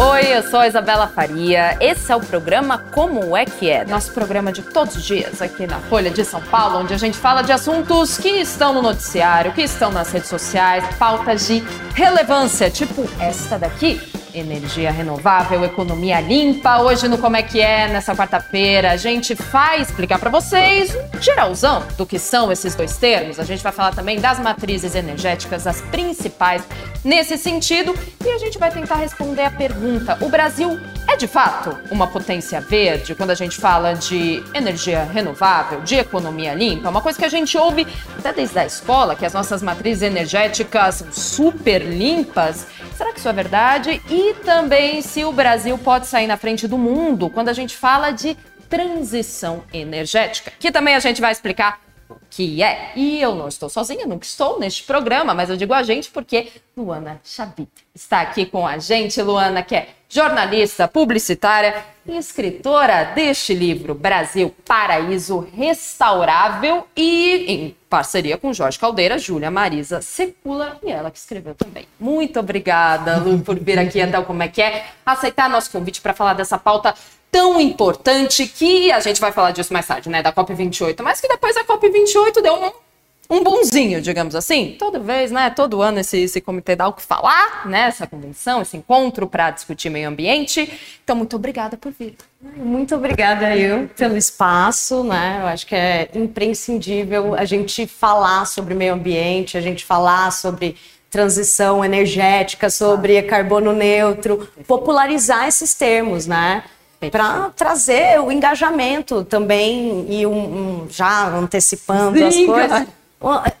Oi, eu sou a Isabela Faria. Esse é o programa Como é que é? Nosso programa de todos os dias aqui na Folha de São Paulo, onde a gente fala de assuntos que estão no noticiário, que estão nas redes sociais, pautas de relevância, tipo esta daqui energia renovável, economia limpa. Hoje no Como é que é, nessa quarta-feira, a gente vai explicar para vocês um geralzão do que são esses dois termos. A gente vai falar também das matrizes energéticas, as principais nesse sentido, e a gente vai tentar responder a pergunta: o Brasil é de fato uma potência verde quando a gente fala de energia renovável, de economia limpa? Uma coisa que a gente ouve até desde a escola, que as nossas matrizes energéticas são super limpas. Será que isso é verdade? E também se o Brasil pode sair na frente do mundo quando a gente fala de transição energética, que também a gente vai explicar que é. E eu não estou sozinha, nunca estou neste programa, mas eu digo a gente porque Luana Chabit está aqui com a gente. Luana, que é jornalista, publicitária e escritora deste livro Brasil Paraíso Restaurável e em parceria com Jorge Caldeira, Júlia Marisa Secula e ela que escreveu também. Muito obrigada, Lu, por vir aqui até o Como é que é, aceitar nosso convite para falar dessa pauta tão importante que a gente vai falar disso mais tarde, né, da COP28, mas que depois a COP28 deu um um bonzinho, digamos assim. Toda vez, né? Todo ano esse, esse comitê dá o que falar, né? Essa convenção, esse encontro para discutir meio ambiente. Então, muito obrigada por vir. Muito obrigada eu pelo espaço, né? Eu acho que é imprescindível a gente falar sobre meio ambiente, a gente falar sobre transição energética, sobre carbono neutro, popularizar esses termos, né? para trazer o engajamento também e um, um já antecipando Sim, as coisas,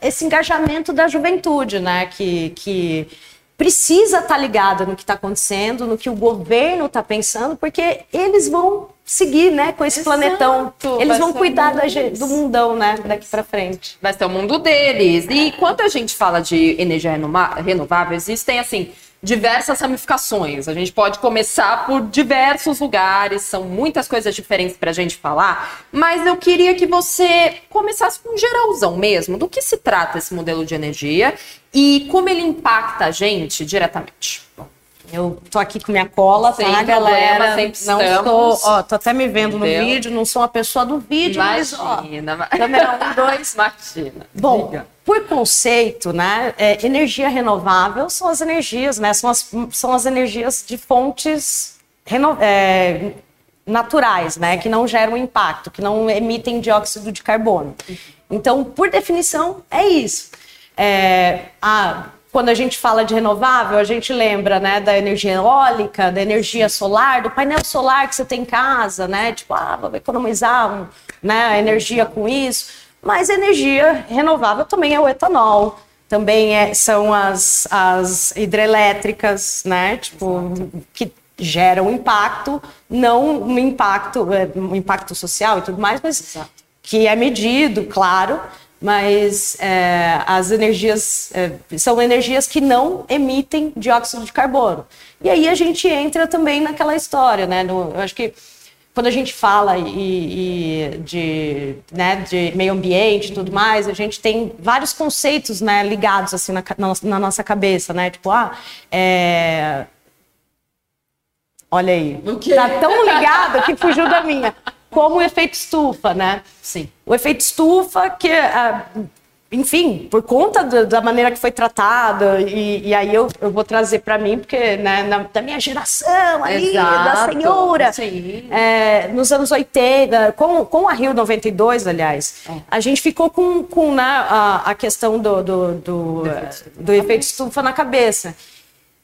esse engajamento da juventude, né? Que, que precisa estar tá ligada no que está acontecendo, no que o governo está pensando, porque eles vão seguir, né, com esse Exato. planetão. Eles Vai vão cuidar da, do mundão, né, daqui para frente. Vai ser o mundo deles. E quando a gente fala de energia renovável, existem assim diversas ramificações. A gente pode começar por diversos lugares, são muitas coisas diferentes para a gente falar, mas eu queria que você começasse com um geralzão mesmo, do que se trata esse modelo de energia e como ele impacta a gente diretamente. Eu tô aqui com minha cola, Sem tá, galera? Não estamos. tô, ó, tô até me vendo Entendeu? no vídeo, não sou uma pessoa do vídeo, Imagina, mas ó. Câmera um, dois. Imagina. Bom, Diga. por conceito, né? É, energia renovável são as energias, né? São as, são as energias de fontes reno, é, naturais, né? Que não geram impacto, que não emitem dióxido de carbono. Então, por definição, é isso. É, a quando a gente fala de renovável, a gente lembra, né, da energia eólica, da energia solar, do painel solar que você tem em casa, né? Tipo, ah, vou economizar um, né, energia com isso. Mas energia renovável também é o etanol, também é, são as, as hidrelétricas, né? Tipo, que geram impacto, não um impacto, é, um impacto social e tudo mais, mas Exato. que é medido, claro, mas é, as energias é, são energias que não emitem dióxido de carbono. E aí a gente entra também naquela história, né? No, eu acho que quando a gente fala e, e de, né, de meio ambiente e tudo mais, a gente tem vários conceitos né, ligados assim na, na, na nossa cabeça, né? Tipo, ah, é... olha aí, tá tão ligado que fugiu da minha como o efeito estufa, né? Sim. O efeito estufa que, ah, enfim, por conta da maneira que foi tratada, e, e aí eu, eu, vou trazer para mim, porque né, na, da minha geração ali, Exato. da senhora, é, nos anos 80, com, com a Rio 92, aliás, é. a gente ficou com, com né, a, a questão do, do, do, do efeito estufa na cabeça.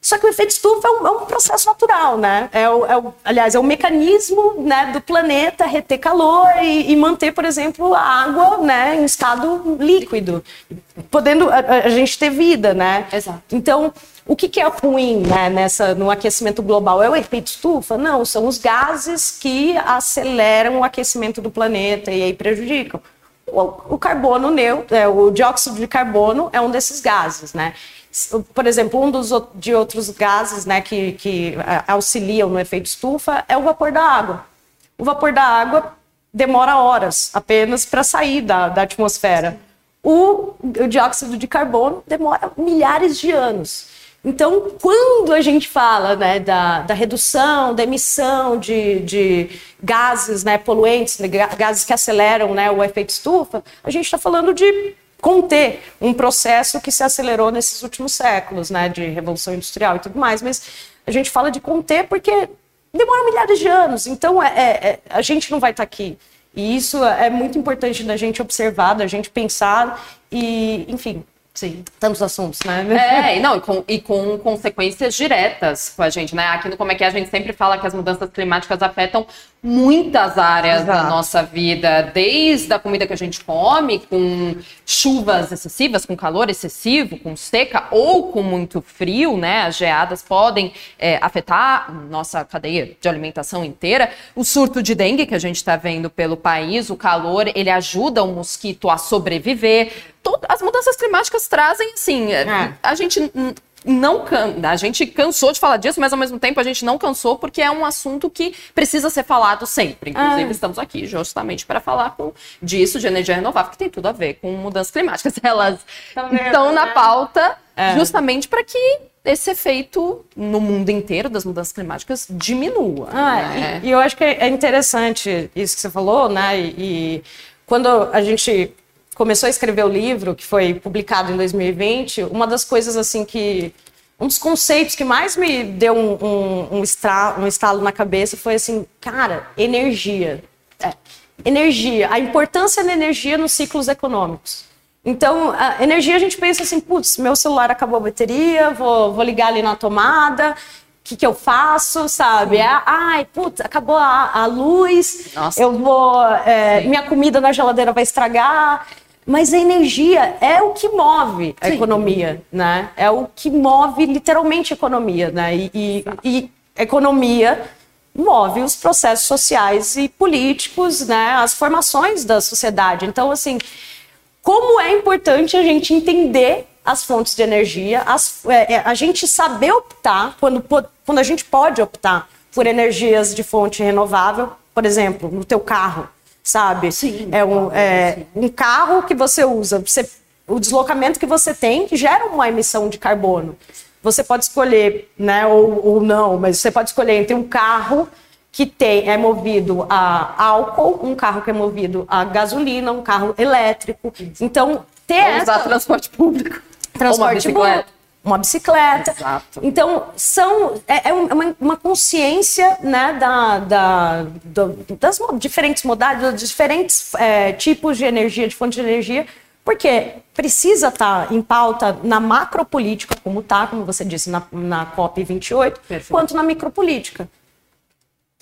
Só que o efeito estufa é um, é um processo natural, né? É o, é o, aliás, é um mecanismo né, do planeta reter calor e, e, manter, por exemplo, a água né, em estado líquido, podendo a, a gente ter vida, né? Exato. Então, o que, que é ruim né, nessa, no aquecimento global? É o efeito estufa? Não, são os gases que aceleram o aquecimento do planeta e aí prejudicam. O, o carbono neutro, é, o dióxido de carbono é um desses gases, né? Por exemplo, um dos de outros gases né, que, que auxiliam no efeito estufa é o vapor da água. O vapor da água demora horas apenas para sair da, da atmosfera. O, o, dióxido de carbono demora milhares de anos. Então, quando a gente fala né, da, da redução, da emissão de, de gases né, poluentes, né, gases que aceleram né, o efeito estufa, a gente está falando de conter um processo que se acelerou nesses últimos séculos, né, de revolução industrial e tudo mais. Mas a gente fala de conter porque demora milhares de anos. Então, é, é, é a gente não vai estar tá aqui. E isso é muito importante da gente observar, da gente pensar e, enfim, Sim. Tantos assuntos, né? É, não, e com, e com consequências diretas com a gente, né? Aqui no Como é que é, a gente sempre fala que as mudanças climáticas afetam muitas áreas Exato. da nossa vida, desde a comida que a gente come, com chuvas excessivas, com calor excessivo, com seca ou com muito frio, né? As geadas podem é, afetar nossa cadeia de alimentação inteira. O surto de dengue que a gente está vendo pelo país, o calor, ele ajuda o mosquito a sobreviver as mudanças climáticas trazem, assim, é. a gente não can... a gente cansou de falar disso, mas ao mesmo tempo a gente não cansou porque é um assunto que precisa ser falado sempre. Inclusive, ah. estamos aqui justamente para falar com... disso, de energia renovável, que tem tudo a ver com mudanças climáticas. Elas tá estão na né? pauta é. justamente para que esse efeito no mundo inteiro das mudanças climáticas diminua. Ah, né? e, e, eu acho que é interessante isso que você falou, né? e, e quando a gente começou a escrever o livro, que foi publicado em 2020, uma das coisas assim que um dos conceitos que mais me deu um, um, um, estra, um estalo na cabeça foi assim, cara, energia. É, energia, a importância da energia nos ciclos econômicos. Então, a energia a gente pensa assim, putz, meu celular acabou a bateria, vou, vou ligar ali na tomada, o que, que eu faço, sabe? É, ai, putz, acabou a, a luz, Nossa. eu vou. É, minha comida na geladeira vai estragar. Mas a energia é o que move a Sim. economia, né? É o que move literalmente a economia, né? E, e, e economia move os processos sociais e políticos, né? As formações da sociedade. Então, assim, como é importante a gente entender as fontes de energia, as, é, é a gente saber optar quando, quando a gente pode optar por energias de fonte renovável, por exemplo, no teu carro sabe? Sim. É um, é, um carro que você usa, você, o deslocamento que você tem gera uma emissão de carbono. Você pode escolher, né, ou, ou não, mas você pode escolher entre um carro que tem, é movido a álcool, um carro que é movido a gasolina, um carro elétrico. Então, ter Ou essa... usar transporte público. Transporte público uma bicicleta. Exato. Então, são, é, é uma, uma, consciência né, da, da, da, das diferentes modalidades, dos diferentes é, tipos de energia, de fonte de energia, porque precisa estar tá em pauta na macropolítica, como está, como você disse, na, na COP28, Perfeito. quanto na micropolítica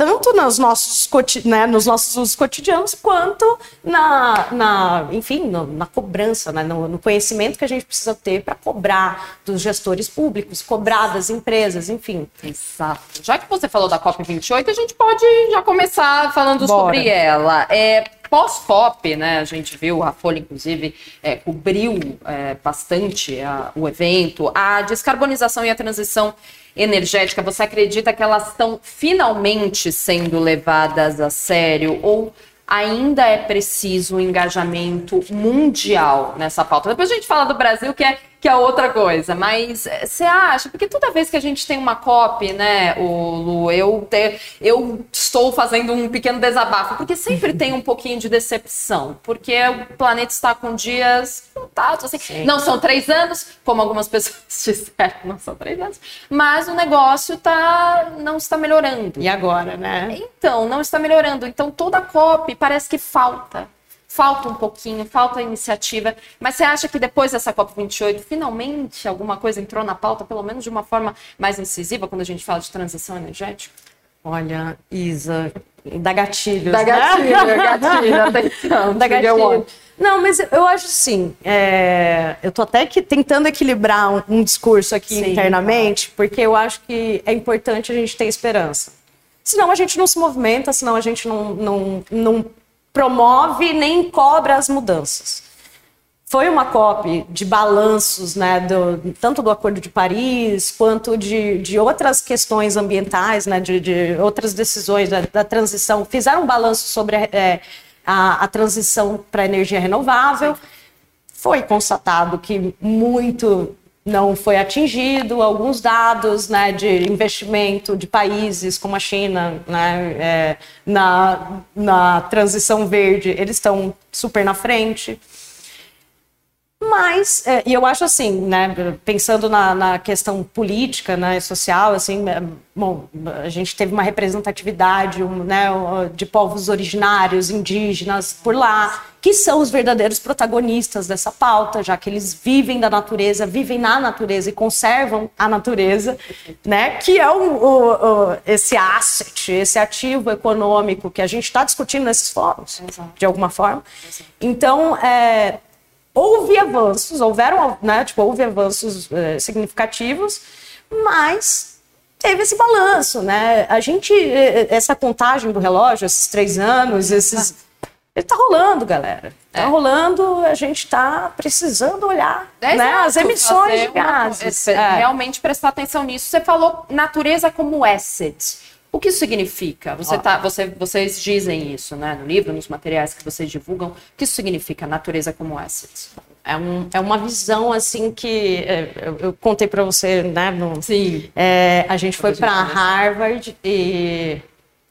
tanto nos nossos, né, nos nossos cotidianos quanto na, na enfim, no, na cobrança, né, no, no, conhecimento que a gente precisa ter para cobrar dos gestores públicos, cobrar das empresas, enfim. Exato. Já que você falou da COP28, a gente pode já começar falando Bora. sobre ela. É, pós-COP, né, a gente viu, a Folha, inclusive, é, cobriu é, bastante a, o evento, a descarbonização e a transição energética, você acredita que elas estão finalmente sendo levadas a sério ou ainda é preciso um engajamento mundial nessa pauta? Depois a gente fala do Brasil, que é que é outra coisa. Mas eh, você acha? Porque toda vez que a gente tem uma COP, né, o Lu, eu, te, eu estou fazendo um pequeno desabafo, porque sempre tem um pouquinho de decepção, porque o planeta está com dias contados, assim. Sim. Não são três anos, como algumas pessoas disseram, não são três anos, mas o negócio tá, não está melhorando. E agora, né? Então, não está melhorando. Então, toda COP parece que falta falta um pouquinho, falta iniciativa. Mas você acha que depois dessa COP28, finalmente alguma coisa entrou na pauta, pelo menos de uma forma mais incisiva, quando a gente fala de transição energética? Olha, Isa, da gatilhos, da gatilho, né? gatilho, atenção. Da gatilho. Não, mas eu acho assim, é, eu tô até que tentando equilibrar um, um discurso aqui Sim, internamente, claro. porque eu acho que é importante a gente ter esperança. Senão a gente não se movimenta, senão a gente não, não, não promove nem cobra as mudanças. Foi uma COP de balanços, né, do, tanto do Acordo de Paris, quanto de, de outras questões ambientais, né, de, de outras decisões da, da, transição. Fizeram um balanço sobre é, a, a transição para energia renovável. Foi constatado que muito não foi atingido. Alguns dados né, de investimento de países como a China né, é, na, na transição verde, eles estão super na frente. Mas, é, e eu acho assim, né, pensando na, na questão política, né, social, assim, é, bom, a gente teve uma representatividade um, né, de povos originários, indígenas por lá, que são os verdadeiros protagonistas dessa pauta, já que eles vivem da natureza, vivem na natureza e conservam a natureza, né, que é o, o, o esse asset, esse ativo econômico que a gente está discutindo nesses fóruns, Exato. de alguma forma. Então, é, houve avanços, houveram, né, tipo, houve avanços é, significativos, mas teve esse balanço, né? A gente, eh, essa contagem do relógio, esses três anos, esses... Ele tá rolando, galera. Tá é. rolando, a gente tá precisando olhar é né, as emissões de gases. Uma, é. Realmente prestar atenção nisso. Você falou natureza como asset. O que isso significa? Você tá, você, vocês dizem isso né, no livro, nos materiais que vocês divulgam. O que isso significa, natureza como asset? É, um, é uma visão assim que é, eu, eu contei para você, né? No, Sim. É, a gente foi para Harvard e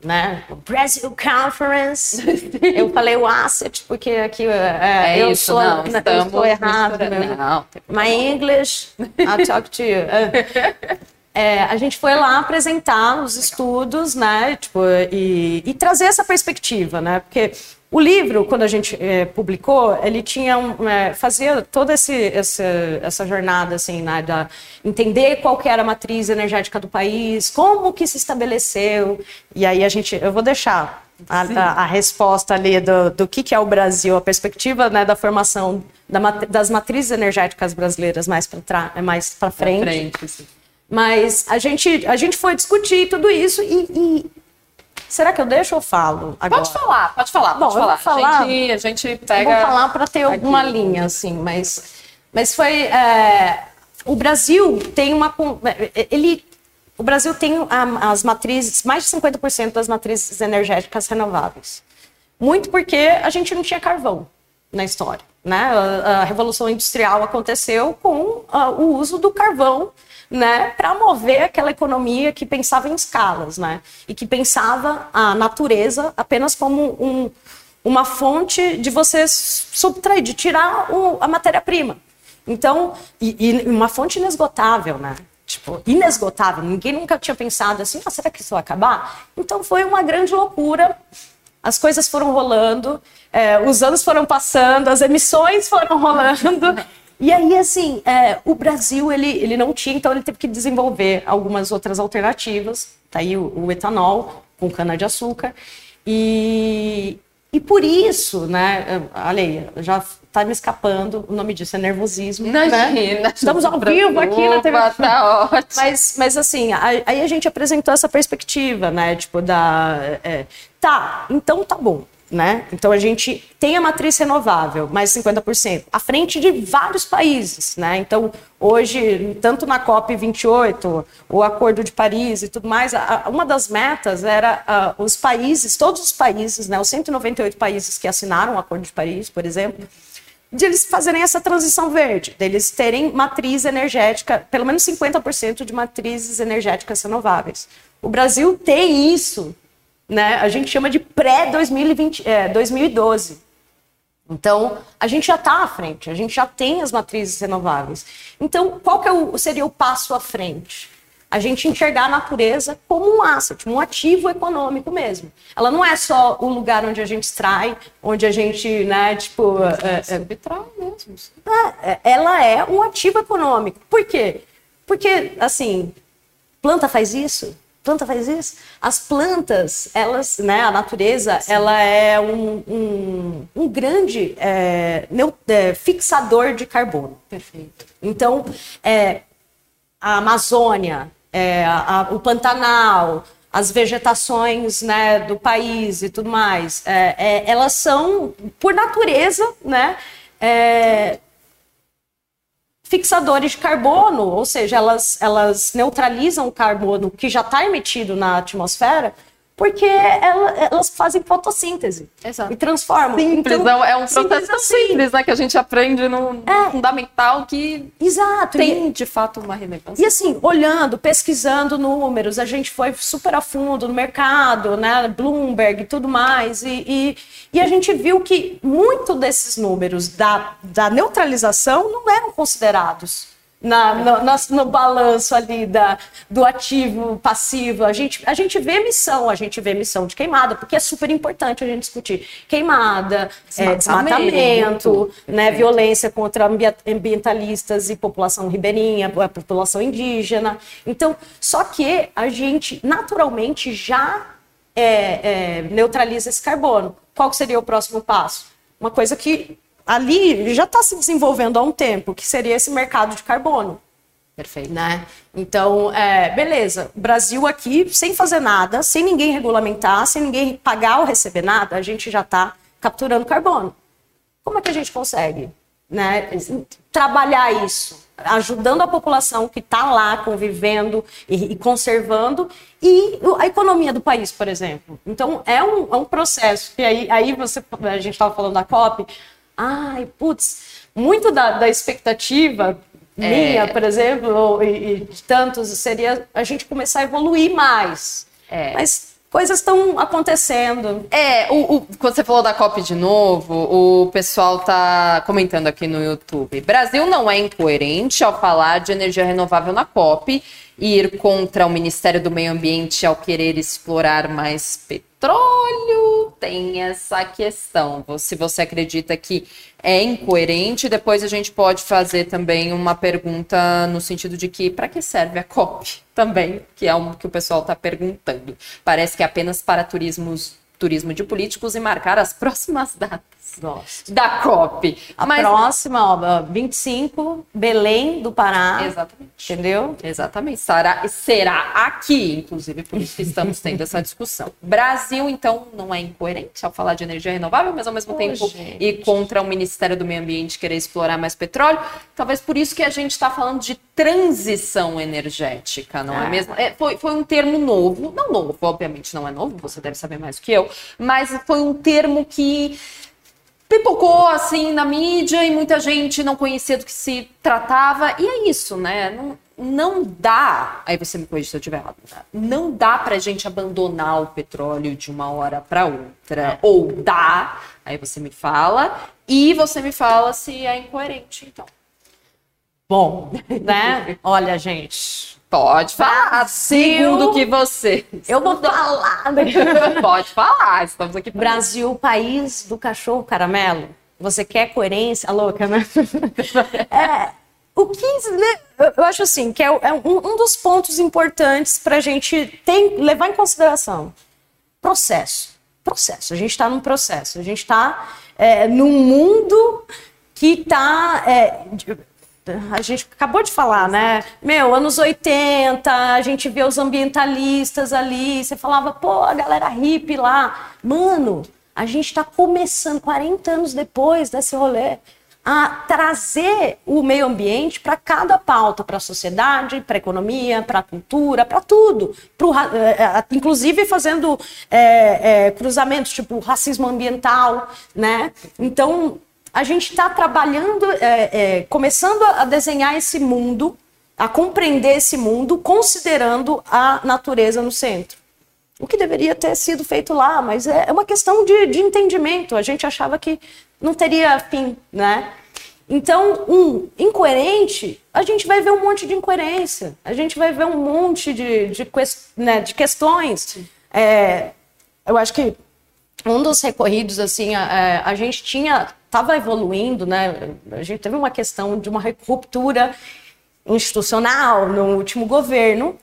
né? Brazil Conference. eu falei o asset porque aqui é, é eu isso, sou não, eu estou errado. Não, My English, I'll talk to you. É, a gente foi lá apresentar os estudos, né, tipo, e, e, trazer essa perspectiva, né, porque o livro, quando a gente é, publicou, ele tinha um, é, fazia toda esse, essa, essa jornada, assim, né, da entender qual que era a matriz energética do país, como que se estabeleceu, e aí a gente, eu vou deixar a, a, a resposta ali do, do que, que é o Brasil, a perspectiva, né, da formação da, das matrizes energéticas brasileiras mais para mais frente. Pra frente mas a gente, a gente foi discutir tudo isso e, e... Será que eu deixo ou falo agora? Pode falar, pode falar, pode Bom, falar. falar. A gente, a gente pega. Vou falar para ter alguma aqui. linha, assim, mas, mas foi. É, o Brasil tem uma. Ele, o Brasil tem as matrizes, mais de 50% das matrizes energéticas renováveis. Muito porque a gente não tinha carvão na história. Né? A, a Revolução Industrial aconteceu com a, o uso do carvão né, para mover aquela economia que pensava em escalas, né, e que pensava a natureza apenas como um, uma fonte de você subtrair, de tirar o, a matéria-prima. Então, e, e, uma fonte inesgotável, né? Tipo, inesgotável. Ninguém nunca tinha pensado assim, ah, será que isso vai acabar? Então foi uma grande loucura. As coisas foram rolando, é, os anos foram passando, as emissões foram rolando. E aí, assim, é, o Brasil, ele, ele não tinha, então ele teve que desenvolver algumas outras alternativas. Tá aí o, o etanol com cana-de-açúcar. E, e por isso, né, olha já está me escapando, o nome disso é nervosismo. Né? Imagina. Né? Estamos ao vivo aqui na TV. Tá ótimo. Mas, mas assim, aí a gente apresentou essa perspectiva, né, tipo, da... É, tá, então tá bom né? Então a gente tem a matriz renovável, mais 50%, à frente de vários países, né? Então hoje, tanto na COP 28, o Acordo de Paris e tudo mais, a, uma das metas era a, os países, todos os países, né? Os 198 países que assinaram o Acordo de Paris, por exemplo, de eles fazerem essa transição verde, deles terem matriz energética, pelo menos 50% de matrizes energéticas renováveis. O Brasil tem isso né? A gente chama de pré-2012. É, então, a gente já está à frente, a gente já tem as matrizes renováveis. Então, qual que é o, seria o passo à frente? A gente enxergar a natureza como um asset, um ativo econômico mesmo. Ela não é só o lugar onde a gente extrai, onde a gente, né, tipo... É, é, subtrai mesmo. É, ela é um ativo econômico. Por quê? Porque, assim, planta faz isso, planta faz isso? As plantas, elas, né, a natureza, Sim. ela é um, um, um grande é, é, fixador de carbono. Perfeito. Então, é, a Amazônia, é, a, o Pantanal, as vegetações né, do país e tudo mais, é, é, elas são, por natureza, né, fixadores de carbono, ou seja, elas, elas neutralizam o carbono que já está emitido na atmosfera porque ela, elas fazem fotossíntese Exato. e transformam. Simples, então, é um processo simples, simples, né? Que a gente aprende no é. fundamental que Exato. tem e, de fato uma relevância. E assim, olhando, pesquisando números, a gente foi super a fundo no mercado, né? Bloomberg e tudo mais, e, e, e a gente viu que muito desses números da, da neutralização não eram considerados na, no, no, no, balanço ali da, do ativo passivo. A gente, a gente vê emissão, a gente vê emissão de queimada, porque é super importante a gente discutir queimada, é, desmatamento, né, violência contra ambientalistas e população ribeirinha, a população indígena. Então, só que a gente naturalmente já é, é, neutraliza esse carbono. Qual seria o próximo passo? Uma coisa que ali já está se desenvolvendo há um tempo, que seria esse mercado de carbono. Perfeito. Né? Então, é, beleza. Brasil aqui, sem fazer nada, sem ninguém regulamentar, sem ninguém pagar ou receber nada, a gente já está capturando carbono. Como é que a gente consegue né, trabalhar isso? Ajudando a população que está lá convivendo e, e, conservando e a economia do país, por exemplo. Então, é um, é um processo. E aí, aí você, a gente estava falando da COP, ai, putz, muito da, da expectativa minha, é... por exemplo, e, e, de tantos, seria a gente começar a evoluir mais. É. Mas coisas estão acontecendo. É, o, o, quando você falou da COP de novo, o pessoal tá comentando aqui no YouTube. Brasil não é incoerente ao falar de energia renovável na COP e ir contra o Ministério do Meio Ambiente ao querer explorar mais petróleo. Tem essa questão. Se você acredita que é incoerente, depois a gente pode fazer também uma pergunta no sentido de que para que serve a COP também, que é o que o pessoal está perguntando. Parece que é apenas para turismos, turismo de políticos e marcar as próximas datas. Gosto. Da COP. A Mas... próxima, ó, 25, Belém do Pará. Exatamente. Entendeu? Exatamente. Será, será aqui, inclusive, por isso que estamos tendo essa discussão. Brasil, então, não é incoerente ao falar de energia renovável, mas ao mesmo oh, tempo gente. e contra o Ministério do Meio Ambiente querer explorar mais petróleo. Talvez por isso que a gente está falando de transição energética, não é, é mesmo? É, foi, foi um termo novo, não novo, obviamente não é novo, você deve saber mais do que eu, mas foi um termo que pipocou assim na mídia e muita gente não conhecia do que se tratava. E é isso, né? Não, não dá. Aí você me corrige se eu estiver errado. Tá? Não dá pra gente abandonar o petróleo de uma hora para outra. É. Ou dá, aí você me fala, e você me fala se é incoerente, então. Bom, né? Olha, gente. Pode falar, segundo que você. Eu vou falar. Pode falar, estamos aqui. Brasil, país do cachorro caramelo. Você quer coerência? A louca, né? é, o que né, eu acho assim que é, é um, um, dos pontos importantes para a gente tem, levar em consideração processo processo a gente está num processo a gente está é, num mundo que está é, a gente acabou de falar, né? Meu, anos 80, a gente vê os ambientalistas ali, você falava, pô, a galera hippie lá. Mano, a gente está começando, 40 anos depois desse rolê, a trazer o meio ambiente para cada pauta, para a sociedade, para a economia, para a cultura, para tudo. Pro, é, inclusive fazendo é, é, cruzamentos, tipo racismo ambiental, né? Então, a gente está trabalhando, é, é, começando a desenhar esse mundo, a compreender esse mundo, considerando a natureza no centro. O que deveria ter sido feito lá, mas é, é uma questão de, de entendimento. A gente achava que não teria fim, né? Então, um incoerente, a gente vai ver um monte de incoerência, a gente vai ver um monte de, de, né, de questões. É, eu acho que um dos recorridos, assim, a, a gente tinha estava evoluindo, né? A gente teve uma questão de uma ruptura institucional no último governo.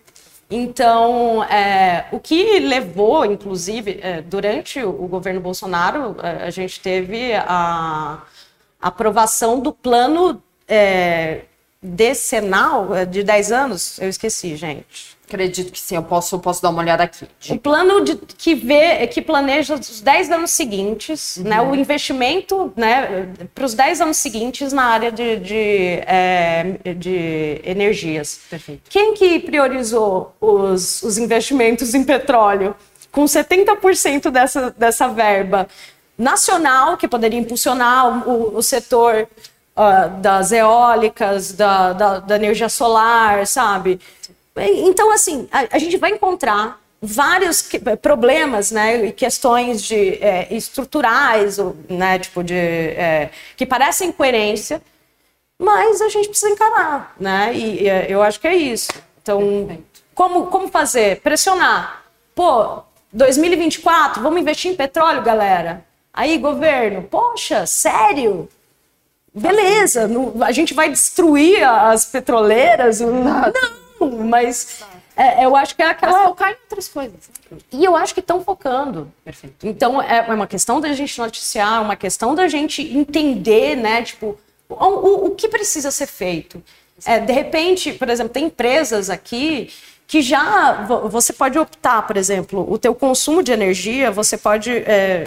Então, é, o que levou, inclusive, é, durante o governo Bolsonaro, é, a gente teve a aprovação do plano é, decenal é, de 10 anos. Eu esqueci, gente. Acredito que sim, eu posso, posso dar uma olhada aqui. O plano de, que vê, que planeja os 10 anos seguintes, uhum. né, o investimento né, para os 10 anos seguintes na área de, de, é, de energias. Perfeito. Quem que priorizou os, os investimentos em petróleo? com 70% dessa, dessa verba nacional, que poderia impulsionar o, o setor uh, das eólicas, da, da, da, energia solar, sabe? Então, assim, a, a gente vai encontrar vários que, problemas, né, e questões de é, estruturais, né, tipo de é, que parecem incoerência, mas a gente precisa encarar, né? E, e eu acho que é isso. Então, como como fazer? Pressionar. Pô, 2024, vamos investir em petróleo, galera. Aí, governo, poxa, sério? Beleza, a gente vai destruir as petroleiras? Não, mas é, eu acho que é aquela. Mas focar em outras coisas. E eu acho que estão focando. Perfeito. Então é, é uma questão da gente noticiar, uma questão da gente entender, né? Tipo, o, o, o que precisa ser feito. É, de repente, por exemplo, tem empresas aqui que já você pode optar, por exemplo, o teu consumo de energia, você pode é,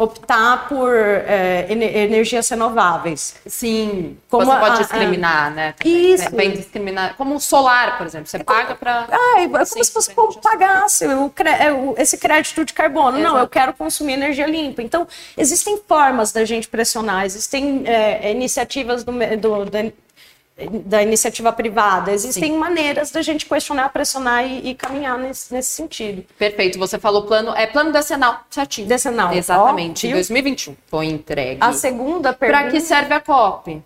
optar por é, energias renováveis. Sim, como você a, pode discriminar, a, né? Isso. É bem discriminar. Como o solar, por exemplo, você é paga para... Ah, é como Sim, se você pagasse o, é, esse crédito de carbono. Exato. Não, eu quero consumir energia limpa. Então, existem formas da gente pressionar, existem é, iniciativas do, do, da iniciativa privada. Existem Sim. maneiras da gente questionar, pressionar e, e, caminhar nesse, nesse sentido. Perfeito. Você falou plano, é plano decenal, certinho. Decenal. Exatamente. Em 2021 foi entregue. A segunda pergunta. Para que serve a COP?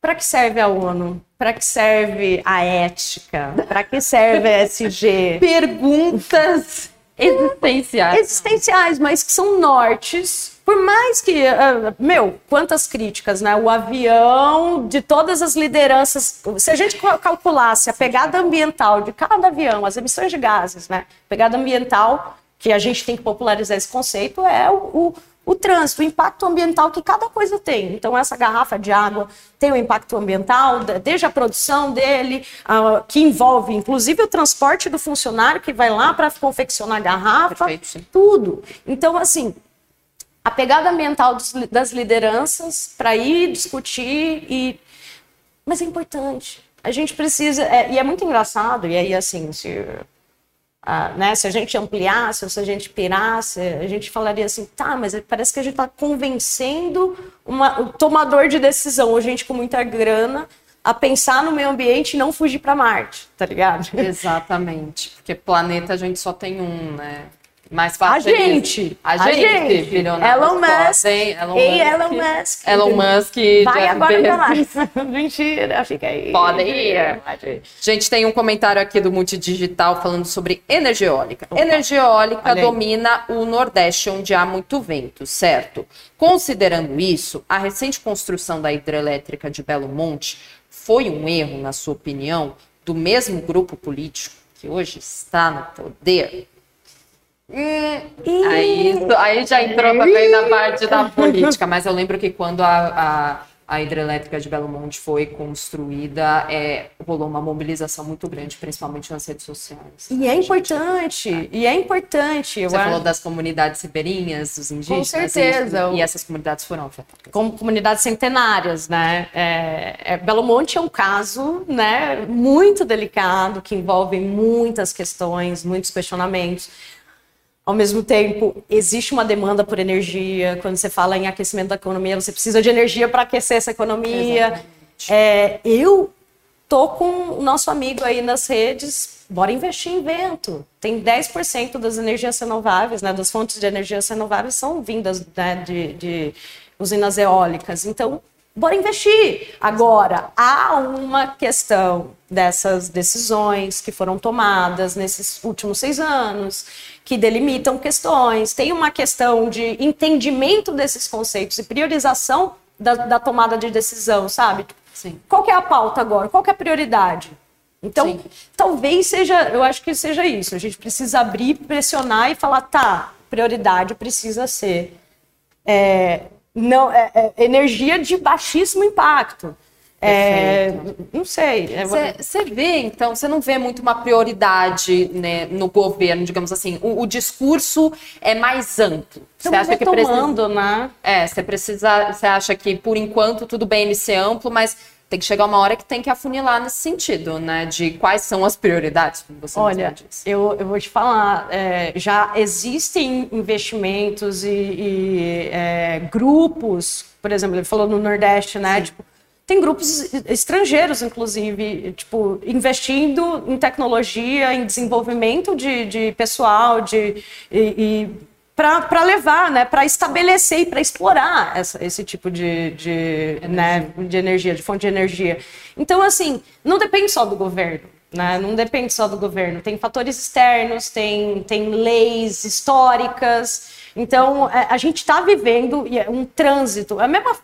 Para que serve a ONU? Para que serve a ética? Para que serve a SG? Perguntas existenciais. Existenciais, mas que são nortes por mais que, uh, meu, quantas críticas, né? O avião, de todas as lideranças, se a gente calculasse a pegada ambiental de cada avião, as emissões de gases, né? Pegada ambiental, que a gente tem que popularizar esse conceito, é o, o, o trânsito, o impacto ambiental que cada coisa tem. Então, essa garrafa de água tem o um impacto ambiental, desde a produção dele, uh, que envolve inclusive o transporte do funcionário que vai lá para confeccionar a garrafa, Perfeito, tudo. Então, assim, a pegada ambiental dos, das lideranças para ir discutir e mas é importante a gente precisa é, e é muito engraçado e aí assim se né, se a gente ampliasse ou se a gente pirasse a gente falaria assim tá mas parece que a gente está convencendo uma, o tomador de decisão ou gente com muita grana a pensar no meio ambiente e não fugir para Marte, tá ligado? Exatamente, porque planeta a gente só tem um, né? Mais fácil. A gente. A, a gente. gente. Elon Musk. Elon Ei, Elon Musk. Elon Musk. Vai agora pra lá. Mentira, fica aí. Podem ir. Gente, tem um comentário aqui do Multidigital falando sobre energia eólica. Opa. Energia eólica domina o Nordeste, onde há muito vento, certo? Considerando isso, a recente construção da hidrelétrica de Belo Monte foi um erro, na sua opinião, do mesmo grupo político que hoje está no poder? Aí, aí já entrou também na parte da política, mas eu lembro que quando a, a, a hidrelétrica de Belo Monte foi construída, é, rolou uma mobilização muito grande, principalmente nas redes sociais. E é importante, gente... e é importante. Você falou das comunidades ribeirinhas, dos indígenas. Com certeza. E, e essas comunidades foram afetadas. Como comunidades centenárias, né? É, é, Belo Monte é um caso né, muito delicado, que envolve muitas questões, muitos questionamentos ao mesmo tempo, existe uma demanda por energia. Quando você fala em aquecimento da economia, você precisa de energia para aquecer essa economia. É, eu tô com o nosso amigo aí nas redes, bora investir em vento. Tem 10% das energias renováveis, né, das fontes de energias renováveis são vindas né, de, de usinas eólicas. Então, bora investir. Agora, há uma questão dessas decisões que foram tomadas nesses últimos seis anos, que delimitam questões, tem uma questão de entendimento desses conceitos e priorização da, da tomada de decisão, sabe? Sim. Qual é a pauta agora? Qual é a prioridade? Então, Sim. talvez seja, eu acho que seja isso. A gente precisa abrir, pressionar e falar, tá, prioridade precisa ser é, não, é, é, energia de baixíssimo impacto. É, não sei. Você é... vê, então, você não vê muito uma prioridade né, no governo, digamos assim. O, o discurso é mais amplo. Você acha que precisa, né? É, você precisa. Você acha que por enquanto tudo bem ele ser amplo, mas tem que chegar uma hora que tem que afunilar nesse sentido, né? De quais são as prioridades, como você Olha, eu, eu vou te falar, é, já existem investimentos e, e é, grupos, por exemplo, ele falou no Nordeste, né? Tipo, tem grupos estrangeiros, inclusive, tipo, investindo em tecnologia, em desenvolvimento de, de pessoal, de, e, e para levar, né, para estabelecer e para explorar essa, esse tipo de, de, energia. Né, de energia, de fonte de energia. Então, assim, não depende só do governo. Né? Não depende só do governo. Tem fatores externos, tem, tem leis históricas. Então, é, a gente está vivendo é um trânsito. A mesma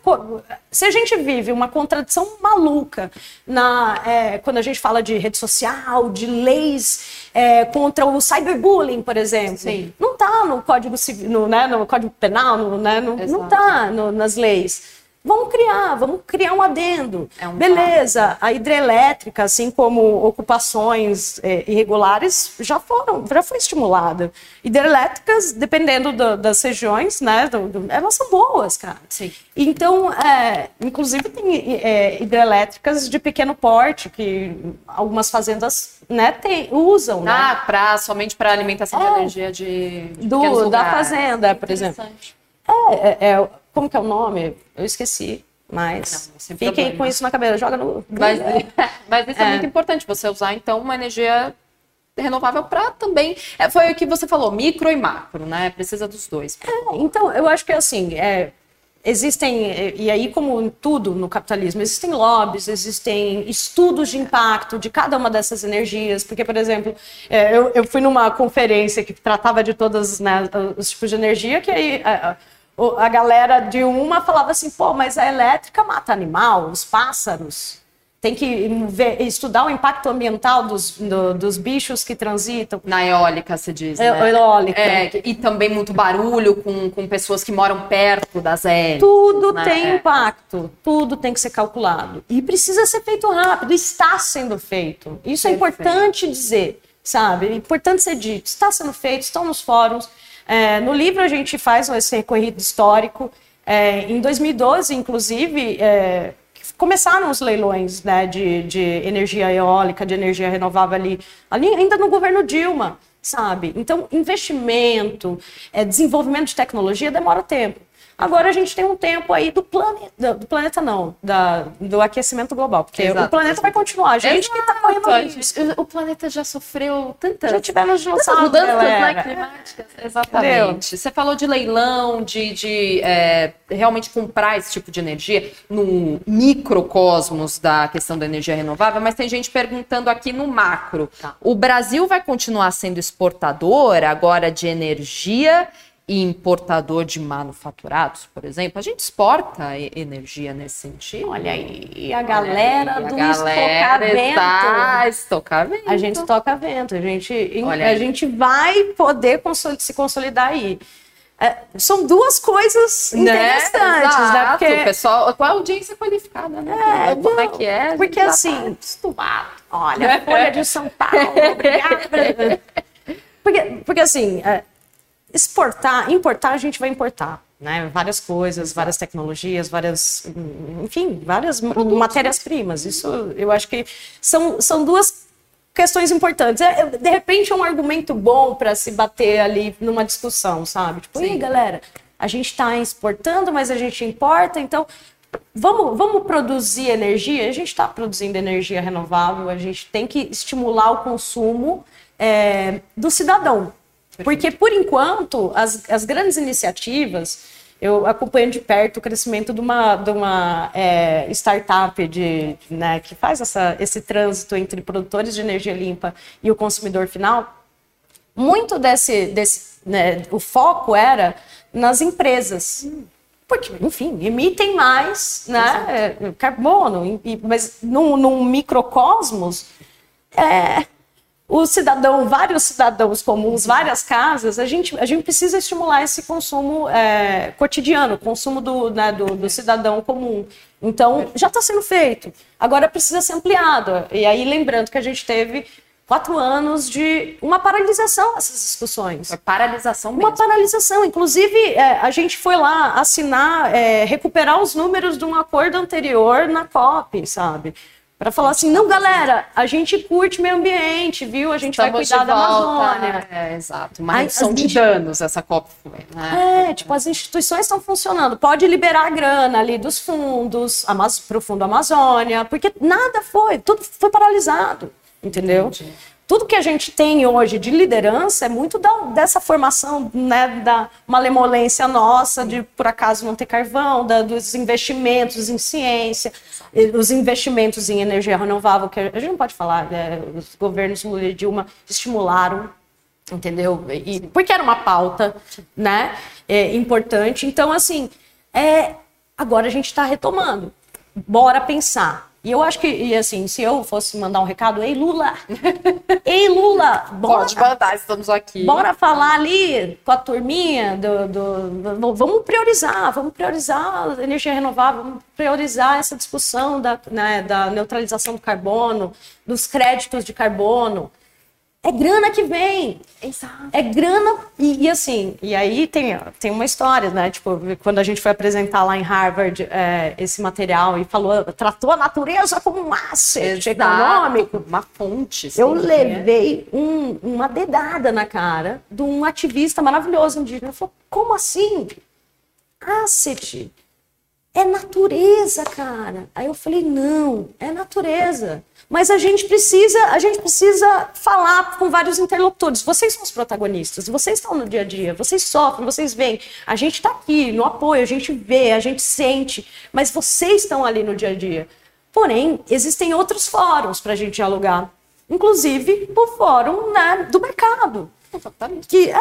Se a gente vive uma contradição maluca na, é, quando a gente fala de rede social, de leis é, contra o cyberbullying, por exemplo, Sim. não está no Código Civil, no, né, no Código Penal, no, né, no, não está nas leis. Vamos criar, vamos criar um adendo. É um Beleza, a hidrelétrica, assim como ocupações é, irregulares, já foram, já foi estimulada. Hidrelétricas, dependendo do, das regiões, né, do, do, elas são boas, cara. Sim. Então, é, inclusive tem é, hidrelétricas de pequeno porte que algumas fazendas né, tem, usam. Né? Ah, né? pra, somente para alimentação de é. energia de, de do, da fazenda, por exemplo. É, é, é como que é o nome? Eu esqueci. Mas não, fiquem problema. com isso na cabeça, joga no. Mas, mas isso é. é. muito importante, você usar então uma energia renovável para também. É, foi o que você falou, micro e macro, né? Precisa dos dois. É, então, eu acho que assim, é, existem, e aí, como tudo no capitalismo, existem lobbies, existem estudos de impacto de cada uma dessas energias. Porque, por exemplo, é, eu, eu fui numa conferência que tratava de todos né, os tipos de energia, que aí a galera de uma falava assim, pô, mas a elétrica mata animal, os pássaros. Tem que ver, estudar o impacto ambiental dos, do, dos bichos que transitam. Na eólica, se diz, é, né? Eólica. É, e também muito barulho com, com pessoas que moram perto das hélices. Tudo né? tem impacto, tudo tem que ser calculado. E precisa ser feito rápido, está sendo feito. Isso é Perfeito. é importante dizer, sabe? É importante ser dito. Está sendo feito, estão nos fóruns é, no livro a gente faz esse recorrido histórico. É, em 2012, inclusive, é, começaram os leilões né, de, de, energia eólica, de energia renovável ali, ali ainda no governo Dilma, sabe? Então, investimento, é, desenvolvimento de tecnologia demora tempo. Agora a gente tem um tempo aí do planeta, do planeta não, da, do aquecimento global, porque Exato. o planeta vai continuar. A gente Exato. que está correndo risco. O planeta já sofreu tantas, já tivemos tantas mudanças né, climáticas. Exatamente. Entendeu? Você falou de leilão, de, de é, realmente comprar esse tipo de energia no microcosmos da questão da energia renovável, mas tem gente perguntando aqui no macro. Tá. O Brasil vai continuar sendo exportador agora de energia e importador de manufaturados, por exemplo, a gente exporta energia nesse sentido. Olha aí, a galera aí, do a galera estocamento. estocamento. A gente toca vento, a gente, Olha a aí. gente vai poder se consolidar aí. É, são duas coisas né? interessantes, né? né? Porque... pessoal, qual a audiência qualificada, né? É, Como é que é? Porque assim, tá. Olha, Folha de São Paulo, obrigada. Porque, porque assim, é, exportar, importar, a gente vai importar. Né? Várias coisas, várias tecnologias, várias, enfim, várias matérias-primas. Isso eu acho que são, são duas questões importantes. É, de repente é um argumento bom para se bater ali numa discussão, sabe? Tipo, e galera, a gente está exportando, mas a gente importa, então vamos, vamos produzir energia? A gente está produzindo energia renovável, a gente tem que estimular o consumo é, do cidadão. Porque, por enquanto, as, as grandes iniciativas, eu acompanho de perto o crescimento de uma, de uma é, startup de, né, que faz essa, esse trânsito entre produtores de energia limpa e o consumidor final. Muito desse, desse né, o foco era nas empresas. Porque, enfim, emitem mais né, carbono, mas num, num microcosmos, é, o cidadão, vários cidadãos comuns, várias casas, a gente, a gente precisa estimular esse consumo é, cotidiano, consumo do, né, do, do, cidadão comum. Então, já está sendo feito. Agora precisa ser ampliado. E aí, lembrando que a gente teve quatro anos de uma paralisação dessas discussões. Uma paralisação mesmo. Uma paralisação. Inclusive, é, a gente foi lá assinar, é, recuperar os números de um acordo anterior na COP, sabe? Para falar assim, não, galera, a gente curte meio ambiente, viu? A gente Estamos vai cuidar da Amazônia. É, exato. Uma redução de danos essa COP foi, né? É, tipo, as instituições estão funcionando. Pode liberar a grana ali dos fundos para o Fundo Amazônia, porque nada foi, tudo foi paralisado, entendeu? Entendi tudo que a gente tem hoje de liderança é muito da, dessa formação, né, da malemolência nossa, de por acaso não ter carvão, da, dos investimentos em ciência, os investimentos em energia renovável, que a gente não pode falar, né, os governos Lula e Dilma estimularam, entendeu? E, porque era uma pauta, né, é, importante. Então, assim, é, agora a gente está retomando. Bora pensar e eu acho que, e assim, se eu fosse mandar um recado, ei Lula, ei Lula, bora, Pode mandar, estamos aqui. Bora falar ali com a turminha, do, do, do, vamos priorizar, vamos priorizar a energia renovável, vamos priorizar essa discussão da, né, da neutralização do carbono, dos créditos de carbono, é grana que vem. Exato. É grana. E, e, assim, e aí tem, tem uma história, né? Tipo, quando a gente foi apresentar lá em Harvard é, esse material e falou, tratou a natureza como um asset econômico. Uma fonte. Sim, eu levei um, uma dedada na cara de um ativista maravilhoso indígena. Ele falou, como assim? Asset. É natureza, cara. Aí eu falei, não, é natureza. Mas a gente precisa, a gente precisa falar com vários interlocutores. Vocês são os protagonistas, vocês estão no dia a dia, vocês sofrem, vocês veem. A gente está aqui no apoio, a gente vê, a gente sente, mas vocês estão ali no dia a dia. Porém, existem outros fóruns para a gente dialogar, inclusive o fórum né, do mercado. Que é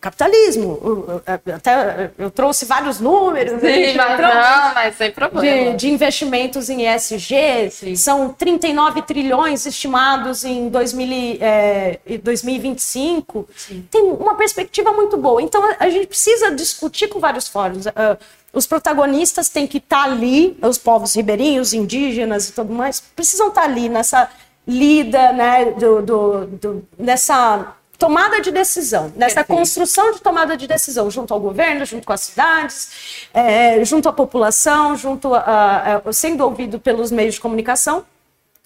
capitalismo. Até eu trouxe vários números. Sim, mas, não, mas sem problema. De, de investimentos em ESG. Sim. São 39 trilhões estimados em 2000, é, 2025. Sim. Tem uma perspectiva muito boa. Então a gente precisa discutir com vários fóruns. Uh, os protagonistas têm que estar tá ali, os povos ribeirinhos, indígenas e tudo mais, precisam estar tá ali nessa lida, né, do, do, do nessa tomada de decisão, nessa Perfeito. construção de tomada de decisão, junto ao governo, junto com as cidades, é, junto à população, junto a, a, sendo ouvido pelos meios de comunicação.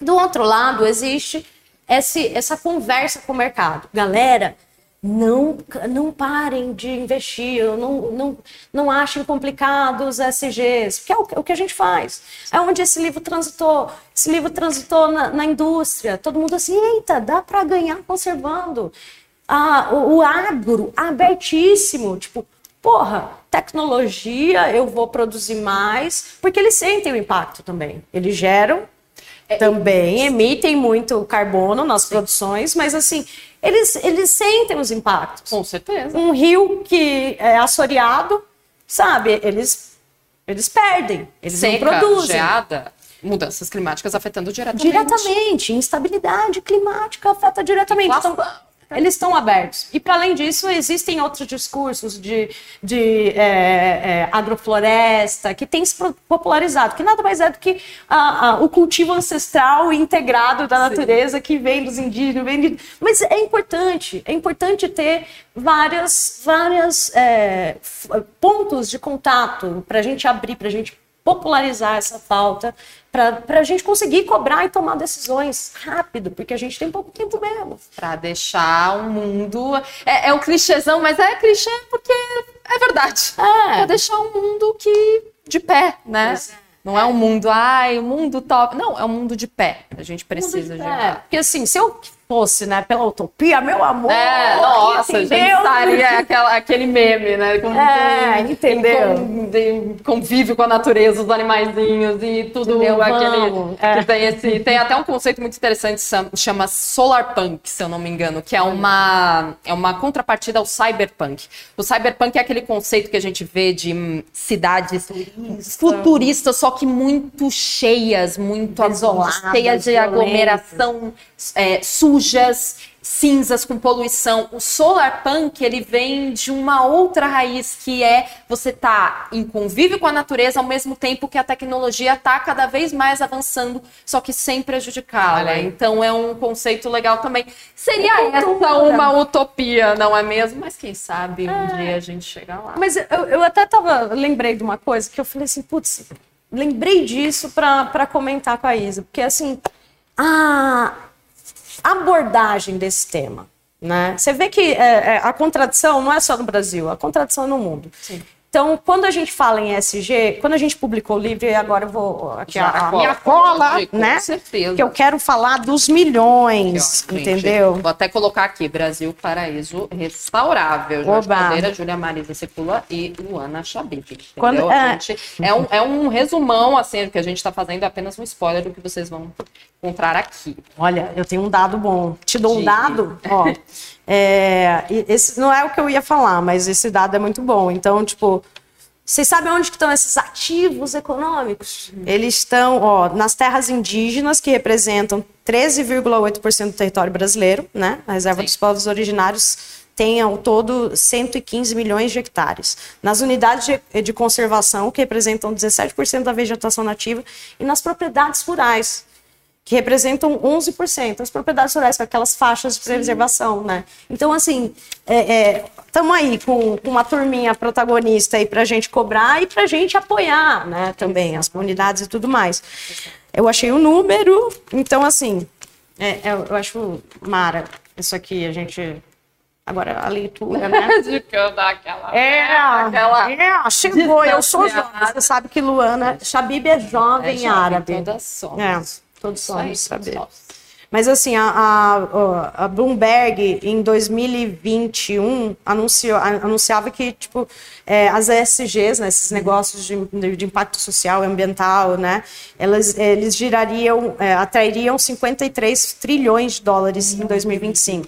Do outro lado, existe esse, essa conversa com o mercado. Galera, não, não parem de investir, não, não, não achem complicados SGs, porque é o, o, que a gente faz. É onde esse livro transitou. Esse livro transitou na, na indústria. Todo mundo assim, eita, dá para ganhar conservando ah, o, o agro abertíssimo, tipo, porra, tecnologia, eu vou produzir mais, porque eles sentem o impacto também. Eles geram é, também, emitem muito carbono nas sim. produções, mas assim, eles, eles sentem os impactos. Com certeza. Um rio que é assoreado, sabe, eles, eles perdem, eles Seca, não produzem. Geada, mudanças climáticas afetando diretamente. Diretamente, instabilidade climática afeta diretamente. Então, eles estão abertos. E, para além disso, existem outros discursos de, de é, é, agrofloresta que têm se popularizado, que nada mais é do que a, a, o cultivo ancestral integrado da natureza Sim. que vem dos indígenas. Vem de... Mas é importante, é importante ter várias, várias é, pontos de contato para a gente abrir, para a gente popularizar essa pauta, para a gente conseguir cobrar e tomar decisões rápido, porque a gente tem pouco tempo mesmo. Para deixar um mundo. É, é um clichêzão, mas é clichê porque é verdade. É. Para deixar um mundo que de pé, né? É. Não é um mundo, ai, o um mundo top. Não, é um mundo de pé. A gente precisa de. É, porque assim, se eu fosse, né, pela utopia, meu amor. É, nossa, entendeu? gente estaria aquela, aquele meme, né? Com, é, com, entendeu? Com, convívio com a natureza, os animaizinhos e tudo entendeu? aquele. É. Tem esse. Tem até um conceito muito interessante, chama solar punk, se eu não me engano, que é uma, é uma contrapartida ao cyberpunk. O cyberpunk é aquele conceito que a gente vê de cidades Futurista. futuristas, só que muito cheias, muito isoladas, cheias de aglomeração é, sujas, cinzas com poluição. O solar punk, ele vem de uma outra raiz que é você tá em convívio com a natureza ao mesmo tempo que a tecnologia está cada vez mais avançando, só que sem prejudicá-la. Então é um conceito legal também. Seria é essa uma utopia, não é mesmo? Mas quem sabe um é. dia a gente chega lá. Mas eu, eu até tava lembrei de uma coisa que eu falei assim, putz, lembrei disso para comentar com a Isa, porque assim, a abordagem desse tema. Né? Você vê que é, é, a contradição não é só no Brasil, a contradição é no mundo. Sim. Então, quando a gente fala em SG, quando a gente publicou o livro, e agora eu vou. Aqui a, a minha cola, né? Com certeza. Que eu quero falar dos milhões, aqui, ó, entendeu? Gente, vou até colocar aqui: Brasil Paraíso Restaurável. Jorge Caldeira, Júlia Marisa Secula e Luana Chabib. Quando, é... é, um, é um resumão, assim, o que a gente está fazendo, é apenas um spoiler do que vocês vão encontrar aqui. Olha, eu tenho um dado bom. Te dou um dado? Ó. É, esse não é o que eu ia falar, mas esse dado é muito bom. Então, tipo, vocês sabem onde estão esses ativos econômicos? Uhum. Eles estão ó, nas terras indígenas, que representam 13,8% do território brasileiro, né? A reserva Sim. dos povos originários tem ao todo 115 milhões de hectares. Nas unidades de, de conservação, que representam 17% da vegetação nativa, e nas propriedades rurais, que representam 11%, as propriedades rurais, com aquelas faixas de preservação, né? Então, assim, estamos é, é, aí com, com, uma turminha protagonista aí para a gente cobrar e para a gente apoiar, né, também, as comunidades e tudo mais. Eu achei o número, então, assim, é, é eu acho mara isso aqui, a gente Agora a leitura, né? De aquela. É, aquela é, chegou. Eu sou jovem. Você sabe que Luana, Shabib é jovem, é jovem árabe. Todas somos. É. Todos somos saber. Mas assim, a, a, a, Bloomberg em 2021 anunciou, anunciava que tipo, é, as ESGs, né, esses negócios de, de, impacto social e ambiental, né, elas, eles girariam, é, atrairiam 53 trilhões de dólares em 2025.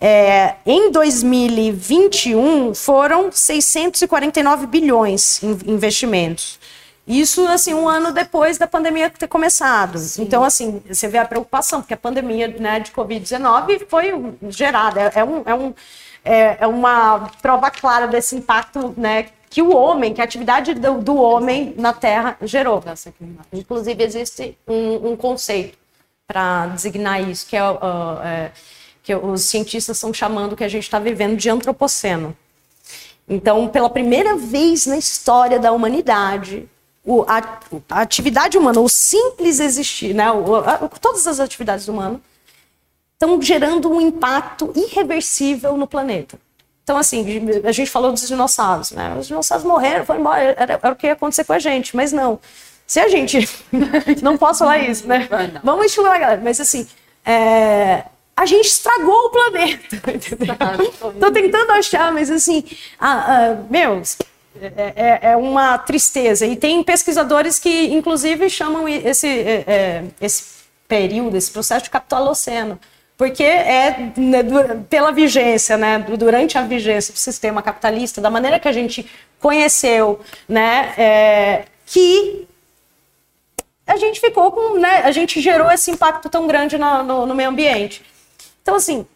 É, em 2021 foram 649 bilhões em investimentos. Isso, assim, um ano depois da pandemia ter começado. Sim. Então, assim, você vê a preocupação, porque a pandemia né, de Covid-19 foi gerada. É, um, é, um, é, é, uma prova clara desse impacto né, que o homem, que a atividade do, do homem na Terra gerou. Inclusive, existe um, um conceito para designar isso, que é, uh, é, que os cientistas estão chamando que a gente está vivendo de antropoceno. Então, pela primeira vez na história da humanidade, o, a, a, atividade humana, o simples existir, né, o, a, todas as atividades humanas, estão gerando um impacto irreversível no planeta. Então, assim, a gente falou dos dinossauros, né? Os dinossauros morreram, foram embora, era, era o que ia acontecer com a gente, mas não. Se a gente. não posso falar isso, né? Vamos estimular a galera, mas assim. É, a gente estragou o planeta. Estou tentando achar, mas assim, a, a, meu, é, é, é, uma tristeza. E tem pesquisadores que, inclusive, chamam esse, é, é esse período, esse processo de capitaloceno, porque é né, pela vigência, né, durante a vigência do sistema capitalista, da maneira que a gente conheceu, né, é, que a gente ficou com, né, a gente gerou esse impacto tão grande no, no, no meio ambiente. Então, assim,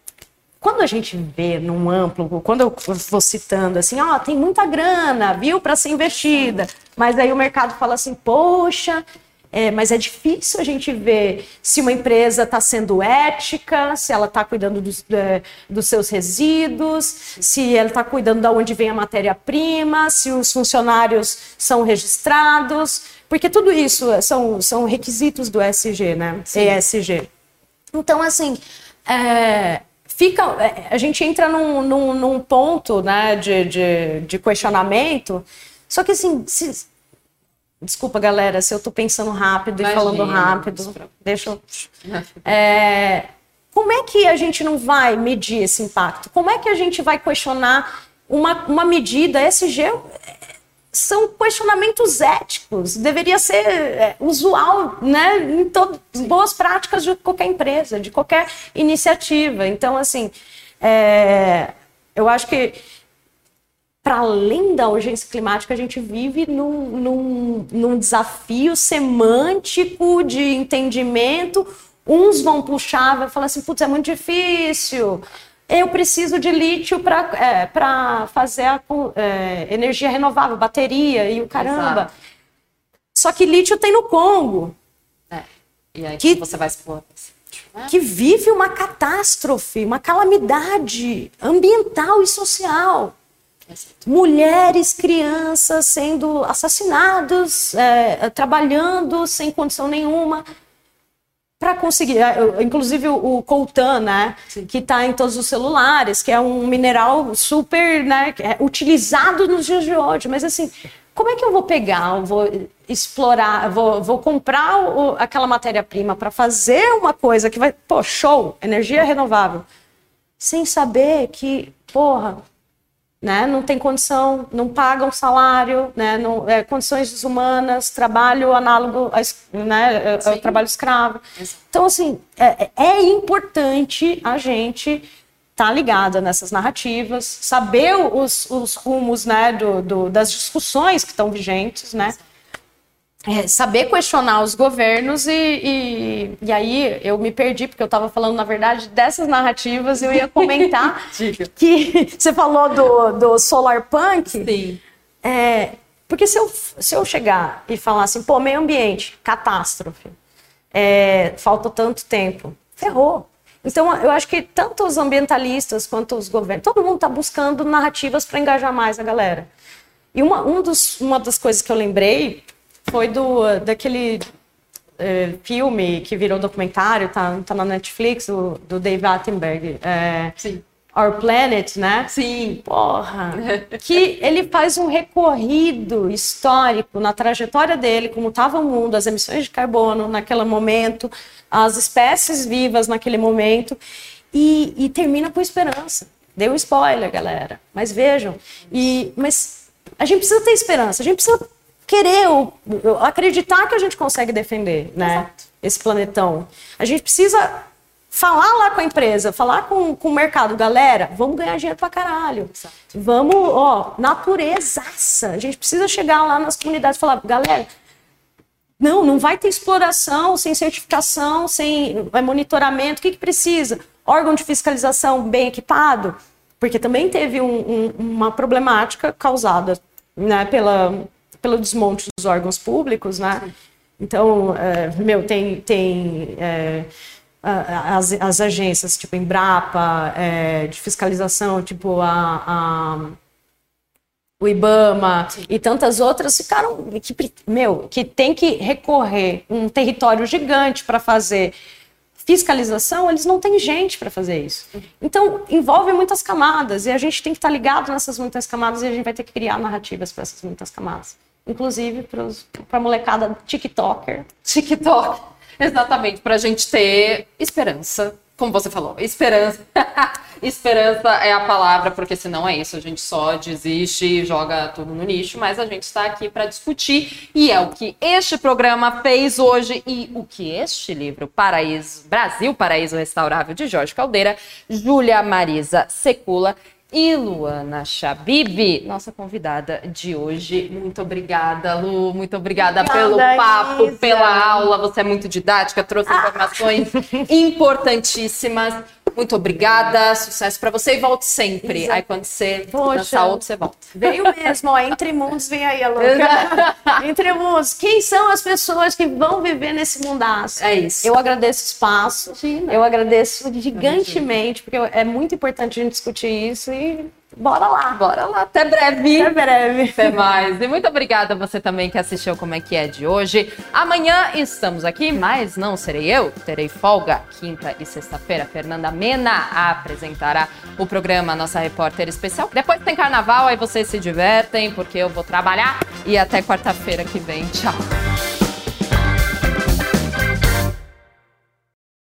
quando a gente vê num amplo, quando eu vou citando assim, ó, tem muita grana, viu, para ser investida, mas aí o mercado fala assim, poxa, é, mas é difícil a gente ver se uma empresa está sendo ética, se ela está cuidando dos, é, dos, seus resíduos, se ela está cuidando de onde vem a matéria-prima, se os funcionários são registrados, porque tudo isso são, são requisitos do ESG, né? Sim. ESG. Então, assim, é, fica, é, a gente entra num, num, num ponto né, de, de, de, questionamento. Só que assim, se, desculpa galera, se eu estou pensando rápido Imagina, e falando rápido, deixa eu. É, como é que a gente não vai medir esse impacto? Como é que a gente vai questionar uma, uma medida SG? São questionamentos éticos, deveria ser é, usual, né, em todas boas práticas de qualquer empresa, de qualquer iniciativa. Então, assim, é, eu acho que para além da urgência climática, a gente vive num, num, num desafio semântico de entendimento Uns vão puxar, vai falar assim, putz, é muito difícil. Eu preciso de lítio para é, fazer a é, energia renovável, bateria e o caramba. Exato. Só que lítio tem no Congo. É. E aí que você vai explorar. Que vive uma catástrofe, uma calamidade ambiental e social mulheres, crianças sendo assassinados, é, trabalhando sem condição nenhuma para conseguir, é, inclusive o coltan, né, Sim. que está em todos os celulares, que é um mineral super, né, é utilizado nos dias de hoje, mas assim, como é que eu vou pegar, eu vou explorar, vou, vou comprar o, aquela matéria-prima para fazer uma coisa que vai, pô, show, energia renovável, sem saber que, porra, né? não tem condição, não pagam salário, né? não, é, condições desumanas, trabalho análogo a, né, ao trabalho escravo. Então, assim, é, é importante a gente estar tá ligada nessas narrativas, saber os, os rumos né, do, do, das discussões que estão vigentes, né? É, saber questionar os governos e, e, e, aí eu me perdi, porque eu estava falando, na verdade, dessas narrativas, eu ia comentar que você falou do, do solar punk. Sim. É, porque se eu, se eu chegar e falar assim, pô, meio ambiente, catástrofe, é, falta tanto tempo, ferrou. Então, eu acho que tanto os ambientalistas quanto os governos, todo mundo está buscando narrativas para engajar mais a galera. E uma, um dos, uma das coisas que eu lembrei foi do, daquele é, filme que virou documentário, tá, tá na Netflix, do, do Dave Attenberg. É, Sim. Our Planet, né? Sim. Porra! que ele faz um recorrido histórico na trajetória dele, como estava o mundo, as emissões de carbono naquele momento, as espécies vivas naquele momento, e, e termina com esperança. Deu um spoiler, galera. Mas vejam. E, mas a gente precisa ter esperança, a gente precisa querer, acreditar que a gente consegue defender né, Exato. esse planetão. A gente precisa falar lá com a empresa, falar com, com o mercado, galera, vamos ganhar dinheiro pra caralho. Exato. Vamos, ó, naturezaça. A gente precisa chegar lá nas comunidades e falar, galera, não, não vai ter exploração sem certificação, sem é, monitoramento. O que, que precisa? Órgão de fiscalização bem equipado? Porque também teve um, um, uma problemática causada né, pela, pelo desmonte dos órgãos públicos, né? Então, é, meu, tem, tem é, as, as, agências, tipo Embrapa, é, de fiscalização, tipo a, a o IBAMA Sim. e tantas outras ficaram, que, meu, que tem que recorrer um território gigante para fazer fiscalização, eles não têm gente para fazer isso. Então, envolve muitas camadas e a gente tem que estar tá ligado nessas muitas camadas e a gente vai ter que criar narrativas para essas muitas camadas inclusive para a molecada TikToker. TikTok, exatamente, para a gente ter esperança, como você falou, esperança. esperança é a palavra, porque senão é isso, a gente só desiste e joga tudo no lixo, mas a gente está aqui para discutir. E é o que este programa fez hoje. E o que este livro, Paraíso, Brasil Paraíso Restaurável, de Jorge Caldeira, Júlia Marisa Secula, e Luana Chabib, nossa convidada de hoje. Muito obrigada, Lu. Muito obrigada, obrigada pelo papo, Isa. pela aula. Você é muito didática, trouxe informações importantíssimas. Muito obrigada, sucesso para você e volte sempre. Exato. Aí quando você Poxa, dançar outro, você volta. Veio mesmo, ó, Entre Mundos vem aí, a louca. Entre Mundos, quem são as pessoas que vão viver nesse mundaço? É isso. Eu agradeço o espaço, Imagina. eu agradeço gigantemente, porque é muito importante a gente discutir isso e Bora lá. Bora lá. Até breve. Até breve. Até mais. E muito obrigada a você também que assistiu Como é que é de hoje. Amanhã estamos aqui, mas não serei eu. Terei folga quinta e sexta-feira. Fernanda Mena apresentará o programa Nossa Repórter Especial. Depois tem carnaval, aí vocês se divertem, porque eu vou trabalhar. E até quarta-feira que vem. Tchau.